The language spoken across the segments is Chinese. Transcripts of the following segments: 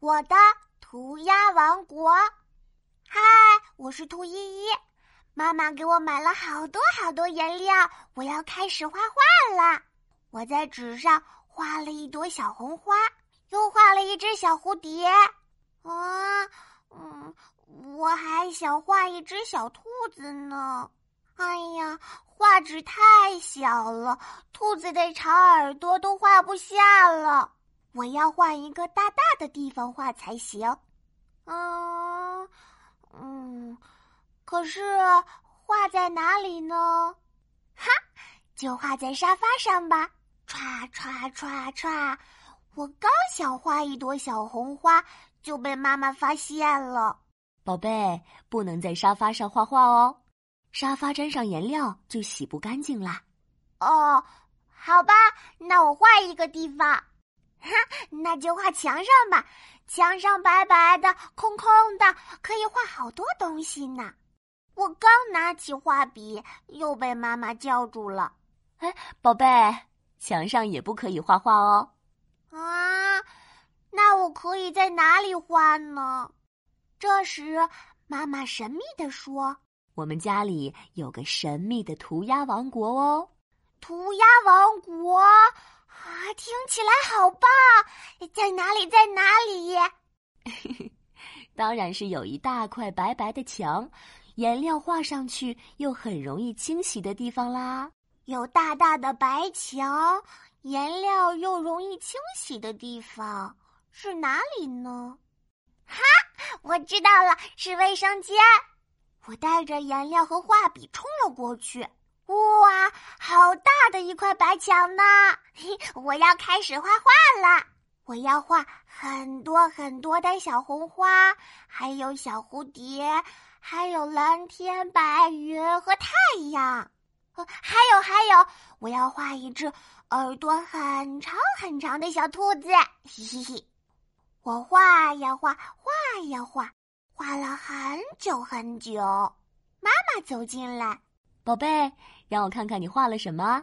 我的涂鸦王国。嗨，我是兔依依，妈妈给我买了好多好多颜料，我要开始画画了。我在纸上画了一朵小红花，又画了一只小蝴蝶。啊，嗯，我还想画一只小兔子呢。哎呀，画纸太小了，兔子的长耳朵都画不下了。我要换一个大大的地方画才行。嗯嗯，可是画在哪里呢？哈，就画在沙发上吧。唰唰唰唰，我刚想画一朵小红花，就被妈妈发现了。宝贝，不能在沙发上画画哦，沙发沾上颜料就洗不干净啦。哦，好吧，那我换一个地方。哈，那就画墙上吧。墙上白白的、空空的，可以画好多东西呢。我刚拿起画笔，又被妈妈叫住了。哎，宝贝，墙上也不可以画画哦。啊，那我可以在哪里画呢？这时，妈妈神秘地说：“我们家里有个神秘的涂鸦王国哦。”涂鸦王国。啊，听起来好棒！在哪里？在哪里？当然是有一大块白白的墙，颜料画上去又很容易清洗的地方啦。有大大的白墙，颜料又容易清洗的地方是哪里呢？哈，我知道了，是卫生间。我带着颜料和画笔冲了过去。哇，好大的一块白墙呢！我要开始画画了。我要画很多很多的小红花，还有小蝴蝶，还有蓝天白云和太阳。还有还有，我要画一只耳朵很长很长的小兔子。嘿嘿嘿，我画呀画，画呀画，画了很久很久。妈妈走进来。宝贝，让我看看你画了什么。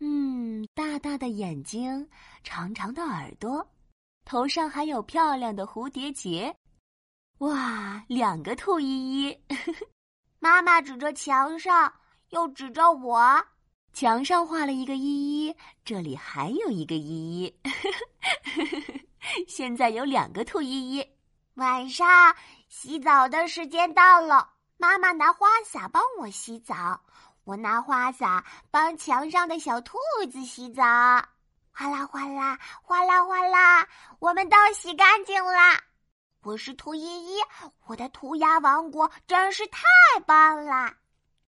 嗯，大大的眼睛，长长的耳朵，头上还有漂亮的蝴蝶结。哇，两个兔依依！妈妈指着墙上，又指着我。墙上画了一个依依，这里还有一个依依。现在有两个兔依依。晚上洗澡的时间到了。妈妈拿花洒帮我洗澡，我拿花洒帮墙上的小兔子洗澡。哗啦哗啦，哗啦哗啦，我们都洗干净啦。我是兔依依，我的涂鸦王国真是太棒啦！